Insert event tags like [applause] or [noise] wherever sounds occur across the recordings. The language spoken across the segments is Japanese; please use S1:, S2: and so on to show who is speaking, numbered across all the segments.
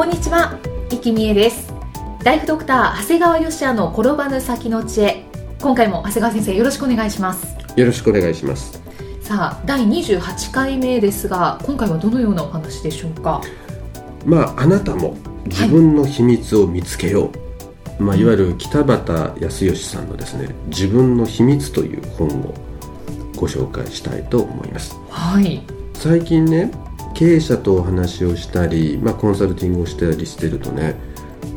S1: こんにちは、いきみえです。ライフドクター長谷川芳也の転ばぬ先の知恵。今回も長谷川先生よろしくお願いします。
S2: よろしくお願いします。
S1: さあ第28回目ですが今回はどのようなお話でしょうか？
S2: まああなたも自分の秘密を見つけよう、まあ、いわゆる北畑康義さんのですね「自分の秘密」という本をご紹介したいと思います。
S1: はい。
S2: 最近ね経営者とお話をしたり、まあ、コンサルティングをしたりしてるとね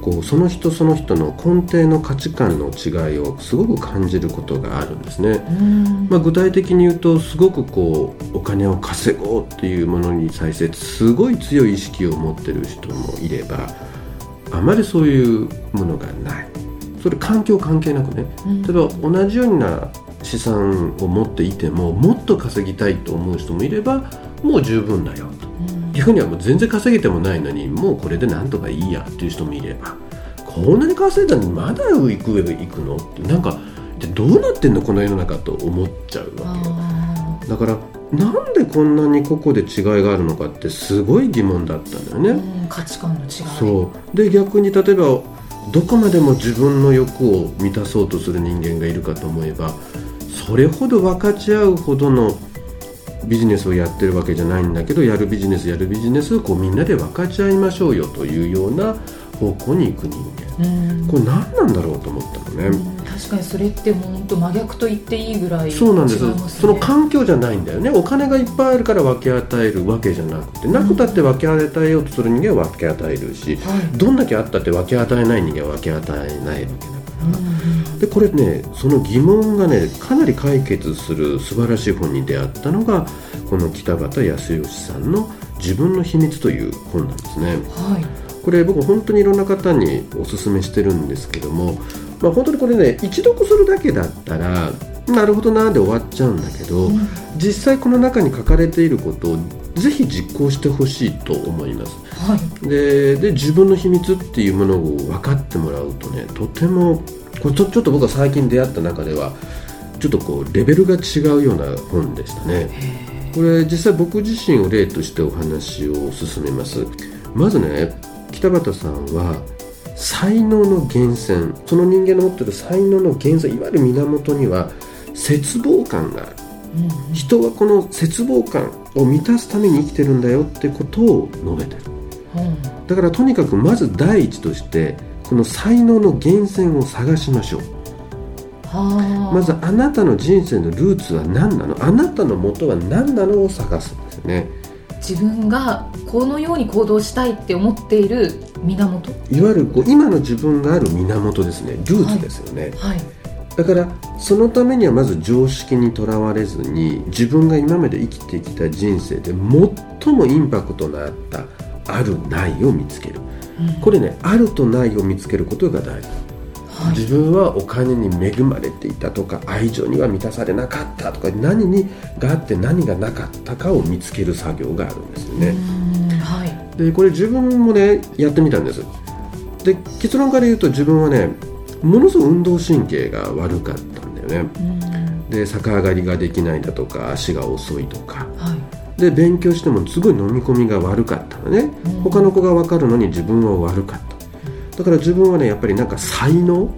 S2: こうその人その人の根底の価値観の違いをすごく感じることがあるんですね、まあ、具体的に言うとすごくこうお金を稼ごうっていうものに対してすごい強い意識を持ってる人もいればあまりそういうものがない。それ環境関係なくね。例えば同じような資産を持っていてももっと稼ぎたいと思う人もいればもう十分だよ。と逆にはもう全然稼げてもないのにもうこれでなんとかいいやっていう人もいればこんなに稼いだのにまだ行く上行くの？ってなんかでどうなってんのこの世の中と思っちゃうわけよ。だからなんでこんなに個々で違いがあるのかってすごい疑問だったんだよね、
S1: 価値観の違い。
S2: そう。で逆に例えばどこまでも自分の欲を満たそうとする人間がいるかと思えばそれほど分かち合うほどのビジネスをやってるわけじゃないんだけどやるビジネスやるビジネスをこうみんなで分かち合いましょうよというような方向に行く人間。これ何なんだろうと思ったのね。
S1: 確かにそれって本当真逆と言っていいぐらい、
S2: そうなんです、ね、その環境じゃないんだよね。お金がいっぱいあるから分け与えるわけじゃなくてなくたって分け与えようとする人間は分け与えるし、はい、どんだけあったって分け与えない人間は分け与えないわけだから、でこれねその疑問がねかなり解決する素晴らしい本に出会ったのがこの北畑康義さんの「自分の秘密」という本なんですね。
S1: はい。
S2: これ僕本当にいろんな方におすすめしてるんですけども、まあ、本当にこれね一読するだけだったらなるほどなで終わっちゃうんだけど、うん、実際この中に書かれていることをぜひ実行してほしいと思います、
S1: はい、
S2: でで自分の秘密っていうものを分かってもらうとねとてもこれちょちょっと僕は最近出会った中ではちょっとこうレベルが違うような本でしたね。これ実際僕自身を例としてお話を進めます。まずね北畑さんは才能の源泉その人間の持ってる才能の源泉いわゆる源には絶望感がある、人はこの絶望感を満たすために生きてるんだよってことを述べてる、うん、だからとにかくまず第一としてこの才能の源泉を探しましょう。まずあなたの人生のルーツは何なの？あなたの元は何なのを探すんですよね。
S1: 自分がこのように行動したいって思っている源。
S2: いわゆるこう今の自分がある源ですね。ルーツですよね、
S1: はい、はい、
S2: だからそのためにはまず常識にとらわれずに自分が今まで生きてきた人生で最もインパクトのあったあるないを見つける、うん、これねあるとないを見つけることが大事はい、自分はお金に恵まれていたとか愛情には満たされなかったとか何にがあって何がなかったかを見つける作業があるんですよね。
S1: はい、
S2: でこれ自分もねやってみたんです。で結論から言うと自分はねものすごく運動神経が悪かったんだよね。で逆上がりができないだとか足が遅いとか。
S1: はい
S2: で勉強してもすごい飲み込みが悪かったのね、他の子が分かるのに自分は悪かった。だから自分はねやっぱりなんか才能？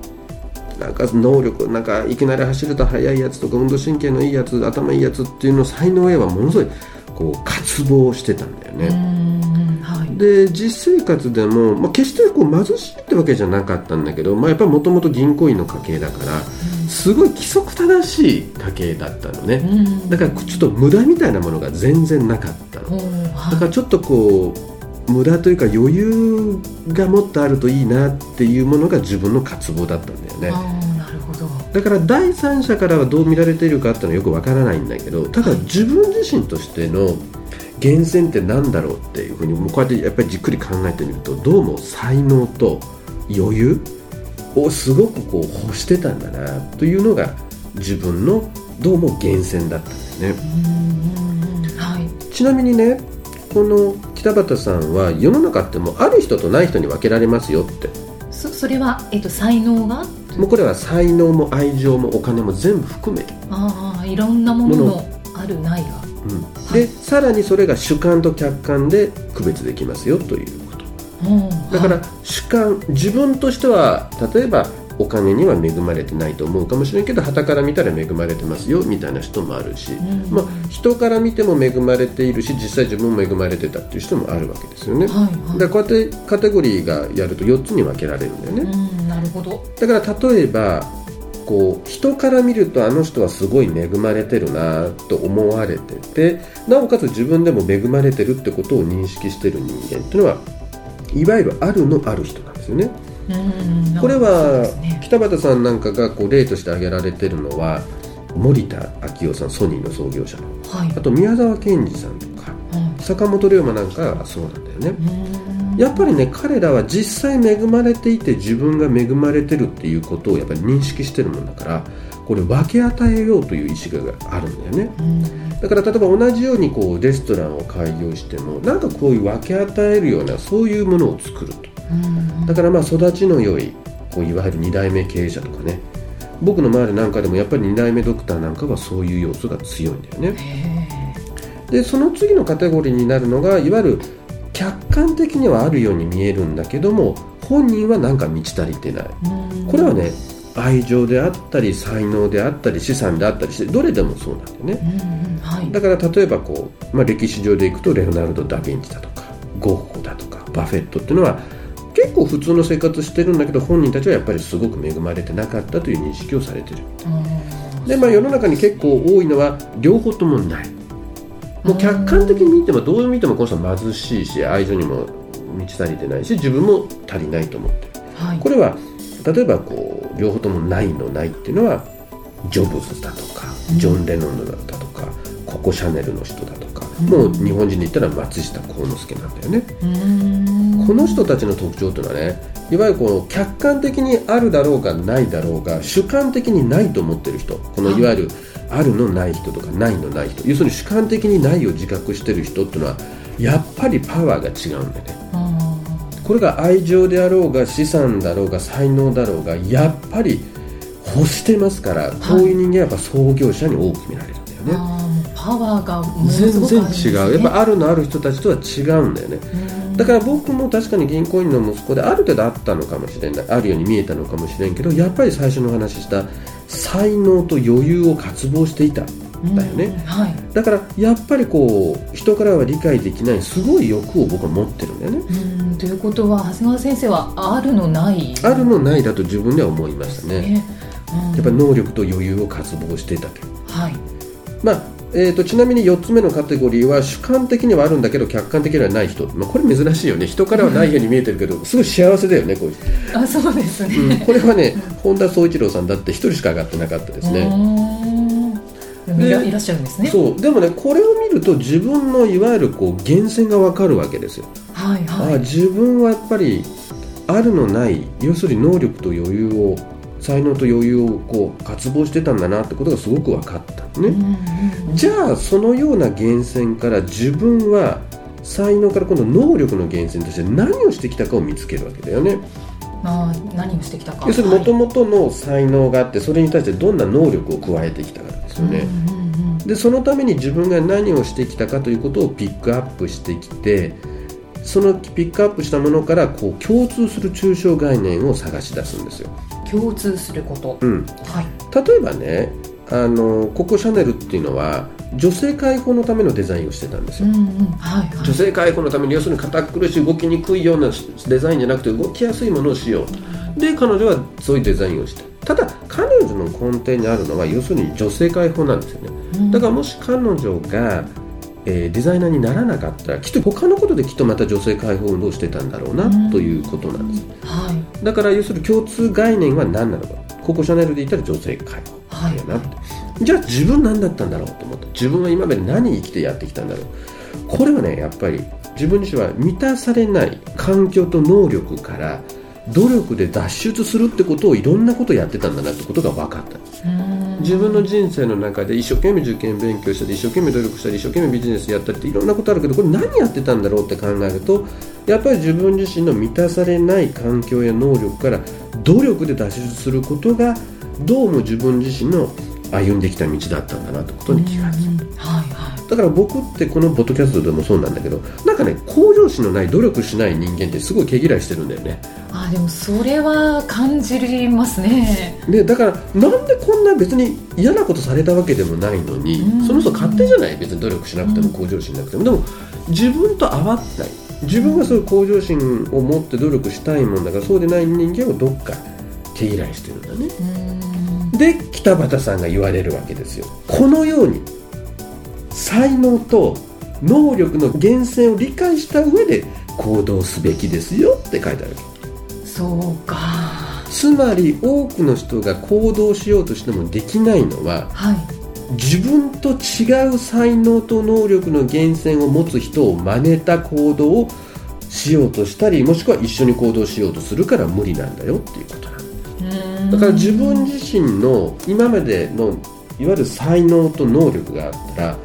S2: なんか能力なんかいきなり走ると速いやつとか運動神経のいいやつ頭いいやつっていうの才能へはものすごいこう渇望してたんだよね、
S1: はい、
S2: で実生活でも、まあ、決してこう貧しいってわけじゃなかったんだけど、まあ、やっぱりもともと銀行員の家系だからすごい規則正しい家系だったのね。だからちょっと無駄みたいなものが全然なかったの。だからちょっとこう無駄というか余裕がもっとあるといいなっていうものが自分の渇望だったんだよね。
S1: なるほど。
S2: だから第三者からはどう見られているかっていうのはよくわからないんだけどただ自分自身としての源泉って何だろうっていうふうにもうこうやってやっぱりじっくり考えてみるとどうも才能と余裕をすごくこう欲してたんだなというのが自分のどうも源泉だったんですね。
S1: はい、
S2: ちなみにねこの北畑さんは世の中ってもうある人とない人に分けられますよって。
S1: そそれは、えっと、才能が？
S2: もうこれは才能も愛情もお金も全部含め。て、
S1: ああいろんなもの
S2: も
S1: の。あるないが。
S2: うん、でさらにそれが主観と客観で区別できますよというだから
S1: はい
S2: 主観自分としては例えばお金には恵まれてないと思うかもしれんけど傍から見たら恵まれてますよみたいな人もあるし、
S1: ん。
S2: まあ、人から見ても恵まれているし実際自分も恵まれてたっていう人もあるわけですよね、
S1: はいはい。
S2: だからこうやってカテゴリーがやると4つに分けられるんだよね、
S1: うんなるほど。
S2: だから例えばこう人から見るとあの人はすごい恵まれてるなと思われててなおかつ自分でも恵まれてるってことを認識してる人間っていうのはいわゆるあるのある人なんですよね。
S1: うん
S2: これは北畑さんなんかがこう例として挙げられてるのは森田昭夫さんソニーの創業者の。
S1: はい。
S2: あと宮沢賢治さんとか
S1: うん。
S2: 坂本龍馬なんかがそうなんだよね。
S1: うん。
S2: やっぱりね彼らは実際恵まれていて自分が恵まれてるっていうことをやっぱり認識してるもんだからこれ分け与えようという意思があるんだよね。
S1: うん
S2: だから例えば同じようにこうレストランを開業してもなんかこういう分け与えるようなそういうものを作ると。
S1: うん
S2: だからまあ育ちの良いこういわゆる2代目経営者とかね。僕の周りなんかでもやっぱり2代目ドクターなんかはそういう要素が強いんだよね。
S1: へ
S2: でその次のカテゴリーになるのがいわゆる客観的にはあるように見えるんだけども本人はなんか満ち足りてない。これはね愛情であったり才能であったり資産であったりしてどれでもそうなんだよね。
S1: うんうんはい。
S2: だから例えばこう、まあ、歴史上でいくとレオナルド・ダ・ヴィンチだとかゴッホだとかバフェットっていうのは結構普通の生活してるんだけど本人たちはやっぱりすごく恵まれてなかったという認識をされてる。
S1: うん
S2: で、まあ、世の中に結構多いのは両方ともない。もう客観的に見てもどう見てもこの人は貧しいし愛情にも満ち足りてないし自分も足りないと思ってる
S1: はい
S2: これは例えばこう両方ともないのないっていうのはジョブズだとかジョン・レノンだったとか、ココ・シャネルの人だとか、もう日本人で言ったら松下幸之助なんだよね、
S1: うん。
S2: この人たちの特徴というのはねいわゆるこう客観的にあるだろうがないだろうが主観的にないと思ってる人このいわゆるあるのない人とかないのない人要するに主観的にないを自覚してる人っていうのはやっぱりパワーが違うんだよね。
S1: うん
S2: これが愛情であろうが資産だろうが才能だろうがやっぱり欲してますからこういう人間はやっぱ創業者に多く見られるんだよね、
S1: パワーがものす
S2: 全然違うやっぱあるのある人たちとは違うんだよね。
S1: うん。
S2: だから僕も確かに銀行員の息子である程度あったのかもしれないあるように見えたのかもしれんけどやっぱり最初のお話しした才能と余裕を渇望していたんだよね、
S1: うん。はい。
S2: だからやっぱりこう人からは理解できないすごい欲を僕は持ってるんだよね。
S1: うんということは長谷川先生はあるのない？
S2: あるのないだと自分では思いましたね。
S1: ね。うん。
S2: やっぱり能力と余裕を渇望していたと
S1: はい。
S2: まあえー、とちなみに4つ目のカテゴリーは主観的にはあるんだけど客観的にはない人、まあ、これ珍しいよね。人からはないように見えてるけど [laughs] すごい幸せだよねこういう
S1: あそうですね、
S2: うん。これはね本田宗一郎さんだって1人しか上がってなかったです
S1: う
S2: ね
S1: いら
S2: で
S1: いらっしゃるんですね。
S2: そう。でもねこれを見ると自分のいわゆるこう源泉が分かるわけですよ、
S1: はいはい。
S2: あ自分はやっぱりあるのない要するに能力と余裕を才能と余裕をこう渇望してたんだなってことがすごく分かった。のね、
S1: うんうん
S2: じゃあそのような源泉から自分は才能から今度能力の源泉として何をしてきたかを見つけるわけだよね。
S1: まあ何をしてきたか。
S2: 要するにもともとの才能があってそれに対してどんな能力を加えてきたかですよね、
S1: うんうんうん。
S2: でそのために自分が何をしてきたかということをピックアップしてきてそのピックアップしたものからこう共通する抽象概念を探し出すんですよ、
S1: 共通すること。
S2: うん、
S1: はい。
S2: 例えばねあのココ・シャネルっていうのは女性解放のためのデザインをしてたんですよ、
S1: うんうん。はいはい。
S2: 女性解放のために要するに堅苦しい動きにくいようなデザインじゃなくて動きやすいものをしよう。で彼女はそういうデザインをしてた。だ彼女の根底にあるのは要するに女性解放なんですよね。
S1: うん。
S2: だからもし彼女が、えーデザイナーにならなかったらきっと他のことできっとまた女性解放運動をしてたんだろうな
S1: うん。
S2: ということなんです。
S1: はい。
S2: だから要するに共通概念は何なのか。ココシャネルで言ったら女性介護やなって、じゃあ自分何だったんだろうと思って自分は今まで何生きてやってきたんだろう。これはねやっぱり自分自身は満たされない環境と能力から努力で脱出するってことをいろんなことやってたんだなってことが分かった。自分の人生の中で一生懸命受験勉強したり一生懸命努力したり一生懸命ビジネスやったりっていろんなことあるけどこれ何やってたんだろうって考えるとやっぱり自分自身の満たされない環境や能力から努力で脱出することがどうも自分自身の歩んできた道だったんだなってことに気がついた、はいはい、だから僕ってこのポッドキャストでもそうなんだけどなんかね向上心のない努力しない人間ってすごい毛嫌いしてるんだよね。
S1: あでもそれは感じますね。
S2: でだからなんでこんな別に嫌なことされたわけでもないのにその人勝手じゃない？別に努力しなくても向上心なくても。でも自分と合わない。自分がそういう向上心を持って努力したいもんだからそうでない人間をどっか毛嫌いしてるんだねで北畑さんが言われるわけですよ。このように才能と能力の源泉を理解した上で行動すべきですよって書いてある
S1: そうか。
S2: つまり多くの人が行動しようとしてもできないのは、はい、自分と違う才能と能力の源泉を持つ人を真似た行動をしようとしたりもしくは一緒に行動しようとするから無理なんだよっていうこと。なんだから自分自身の今までのいわゆる才能と能力があったら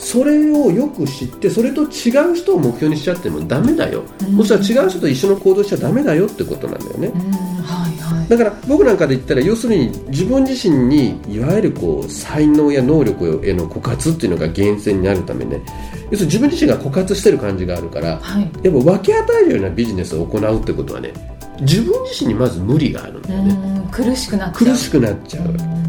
S2: それをよく知ってそれと違う人を目標にしちゃってもダメだよ、うん、もしくは違う人と一緒の行動しちゃダメだよってことなんだよね、うん。はいはい、だから僕なんかで言ったら要するに自分自身にいわゆるこう才能や能力への枯渇っていうのが源泉になるためね。要するに自分自身が枯渇してる感じがあるから、はい、やっぱ分け与えるようなビジネスを行うってことはね自分自身にまず無理があるんだよね。
S1: 苦しくなっ
S2: ちゃう。苦しくなっちゃう。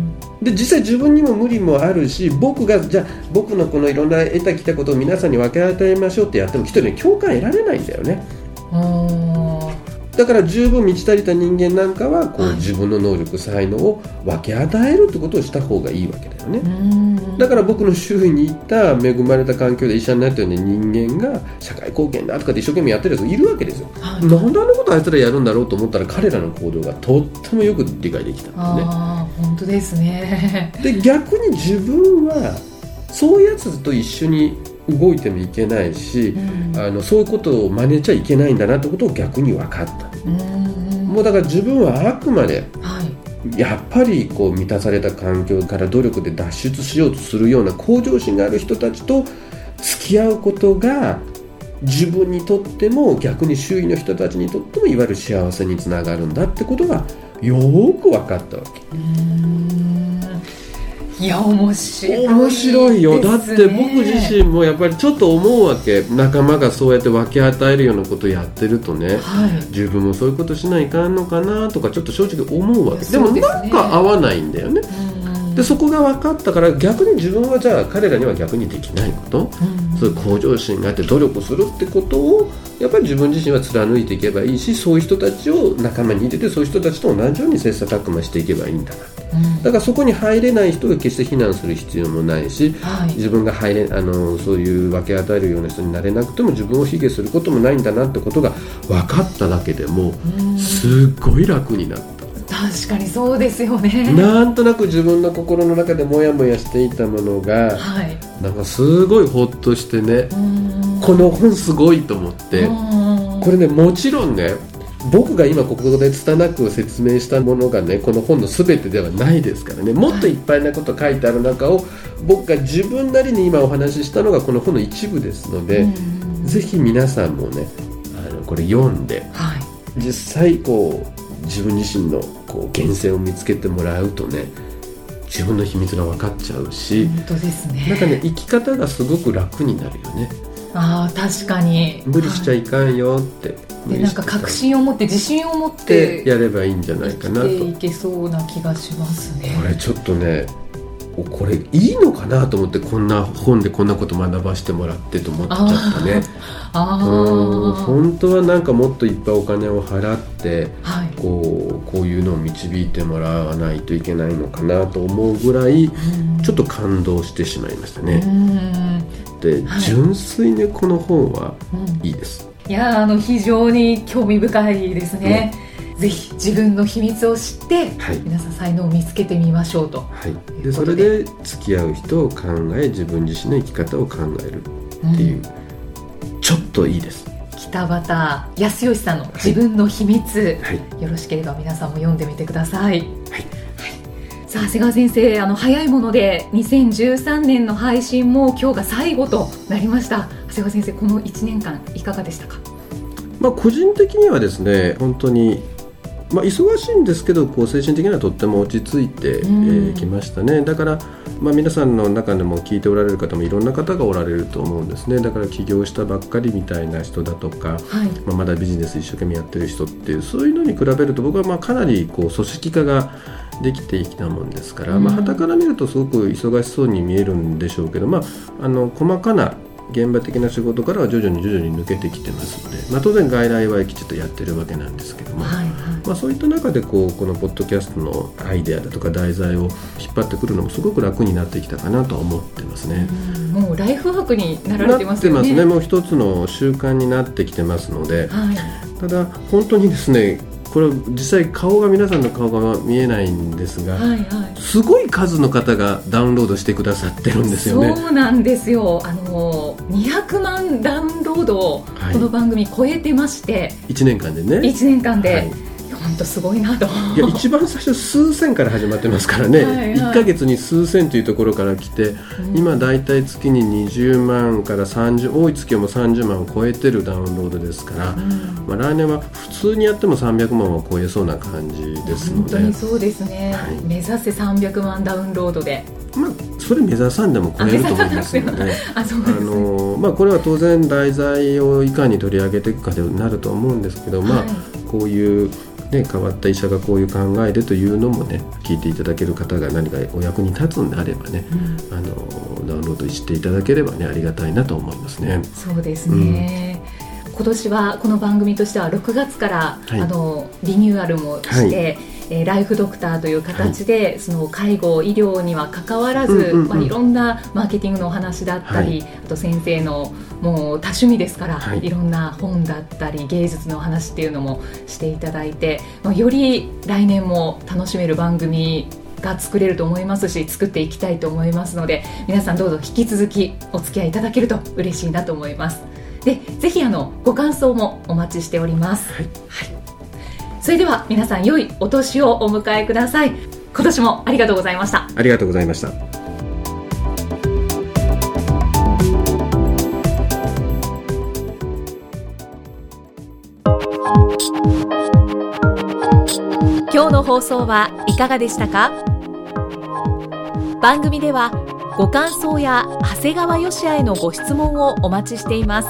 S2: で実際自分にも無理もあるし僕がじゃあ僕のこのいろんな得たきたことを皆さんに分け与えましょうってやっても一人に共感得られないんだよねだから十分満ち足りた人間なんかはこう自分の能力才能を分け与えるってことをした方がいいわけだよね。だから僕の周囲にいた恵まれた環境で医者になったような人間が社会貢献だとかって一生懸命やってる人いるわけですよ、はい、なんであんなことあいつらやるんだろうと思ったら彼らの行動がとってもよく理解できたんですね
S1: 本当ですね。
S2: で逆に自分はそういうやつと一緒に動いてもいけないし、うん、あのそういうことを真似ちゃいけないんだなってことを逆に分かった、うん、もうだから自分はあくまで、はい、やっぱりこう満たされた環境から努力で脱出しようとするような向上心がある人たちと付き合うことが自分にとっても逆に周囲の人たちにとってもいわゆる幸せにつながるんだってことがよく分かったわけ。
S1: いや面白い、
S2: ね、面白いよ。だって僕自身もやっぱりちょっと思うわけ。仲間がそうやって分け与えるようなことやってるとね、はい、自分もそういうことしないかんのかなとかちょっと正直思うわけ。で,、もなんか合わないんだよね、でそこが分かったから逆に自分はじゃあ彼らには逆にできないこと、そういう向上心があって努力するってことをやっぱり自分自身は貫いていけばいいしそういう人たちを仲間に入れてそういう人たちと同じように切磋琢磨していけばいいんだな、うん、だからそこに入れない人が決して非難する必要もないし、はい、自分が入れあのそういう分け与えるような人になれなくても自分を卑下することもないんだなってことが分かっただけでも、うん、すっごい楽になった。
S1: 確かにそうですよね。
S2: なんとなく自分の心の中でモヤモヤしていたものが、はい、なんかすごいほっとしてねこの本すごいと思ってこれねもちろんね僕が今ここで拙く説明したものがねこの本の全てではないですからね。もっといっぱいなこと書いてある中を僕が自分なりに今お話ししたのがこの本の一部ですのでぜひ皆さんもねあのこれ読んで、はい、実際こう自分自身のこう源泉を見つけてもらうとね自分の秘密が分かっちゃうし
S1: 本当ですね。
S2: なんかね生き方がすごく楽になるよね
S1: ああ確かに。
S2: 無理しちゃいかんよって、
S1: でなんか確信を持って自信を持って
S2: やればいいんじゃないかなと。い
S1: けそうな気がしますね。
S2: これちょっとねこれいいのかなと思ってこんな本でこんなこと学ばせてもらってと思っちゃったね。[laughs] あうん本当はなんかもっといっぱいお金を払って、はい、こうこういうのを導いてもらわないといけないのかなと思うぐらいちょっと感動してしまいましたね純粋にこの本はいいです、
S1: いやあの非常に興味深いですね、ぜひ自分の秘密を知って、
S2: はい。
S1: 皆さん才能を見つけてみましょうと。
S2: はい、で。それ
S1: で
S2: で付き合う人を考え自分自身の生き方を考えるっていう、ちょっといいです。
S1: 北畑康義さんの自分の秘密、
S2: はい。
S1: よろしければ皆さんも読んでみてください。
S2: はい
S1: さあ長谷川先生あの早いもので2013年の配信も今日が最後となりました。長谷川先生この1年間いかがでしたか？
S2: まあ個人的にはですね本当にまあ、忙しいんですけどこう精神的にはとっても落ち着いてえーきましたね。だから、まあ、皆さんの中でも聞いておられる方もいろんな方がおられると思うんですね。だから起業したばっかりみたいな人だとか、
S1: はい。
S2: まあ、まだビジネス一生懸命やってる人っていうそういうのに比べると僕はまあかなりこう組織化ができてきたもんですから、
S1: うん
S2: まあ傍から見るとすごく忙しそうに見えるんでしょうけど、まあ、あの細かな現場的な仕事からは徐々に徐々に抜けてきてますので、まあ、当然外来はきちっとやってるわけなんですけども、
S1: はいはい
S2: まあ、そういった中でこうこのポッドキャストのアイデアだとか題材を引っ張ってくるのもすごく楽になってきたかなとは思ってますね。
S1: うんもうライフワークになられてますよね。
S2: なってますねもう一つの習慣になってきてますので
S1: はい。
S2: ただ本当にですねこれ実際顔が皆さんの顔が見えないんですが、
S1: はいはい。
S2: すごい数の方がダウンロードしてくださってるんですよね。
S1: そうなんですよ。あの200万ダウンロードを
S2: はい
S1: この番組超えてまして、
S2: 1年間でね。
S1: 1年間で、
S2: はい
S1: すごいなと。
S2: いや一番最初数千から始まってますからね、
S1: はいはい。
S2: 1ヶ月に数千というところから来て、
S1: うん。
S2: 今だいたい月に20万から30多い月はもう30万を超えてるダウンロードですから、
S1: うん。
S2: まあ、来年は普通にやっても300万は超えそうな感じですの
S1: 本当に
S2: で、
S1: そうですね、
S2: はい。
S1: 目指せ300万ダウンロードで。
S2: まあ、それ目指さんでも超えると思いますので。[laughs] あ
S1: あ
S2: のまあ、これは当然題材をいかに取り上げていくかでなると思うんですけど、まあ
S1: はい、
S2: こういう、ね、変わった医者がこういう考えでというのもね聞いていただける方が何かお役に立つんであればね、
S1: うん。
S2: あのダウンロードしていただければねありがたいなと思いますね。
S1: そうですね、今年はこの番組としては6月から、
S2: はい。
S1: あのリニューアルもして、えーライフドクターという形で、その介護医療には関わらず、
S2: うんうんうん。
S1: まあ、いろんなマーケティングのお話だったり、
S2: は
S1: あと先生のもう多趣味ですから、
S2: はい。
S1: い、ろんな本だったり芸術のお話っていうのもしていただいて、まあ、より来年も楽しめる番組が作れると思いますし作っていきたいと思いますので皆さんどうぞ引き続きお付き合いいただけると嬉しいなと思います。でぜひあのご感想もお待ちしております、
S2: はい
S1: それでは皆さん良いお年をお迎えください。今年もありがとうございました。
S2: ありがとうございました。
S1: 今日の放送はいかがでしたか？番組ではご感想や長谷川よしあへのご質問をお待ちしています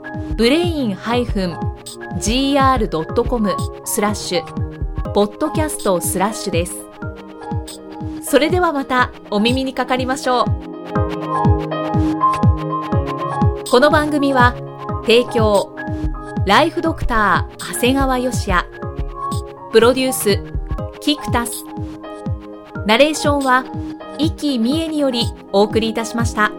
S1: ブレイン -gr.com スラッシュポッドキャストスラッシュです。それではまたお耳にかかりましょう。この番組は提供ライフドクター長谷川よし也。プロデュースキクタス。ナレーションは生きみえによりお送りいたしました。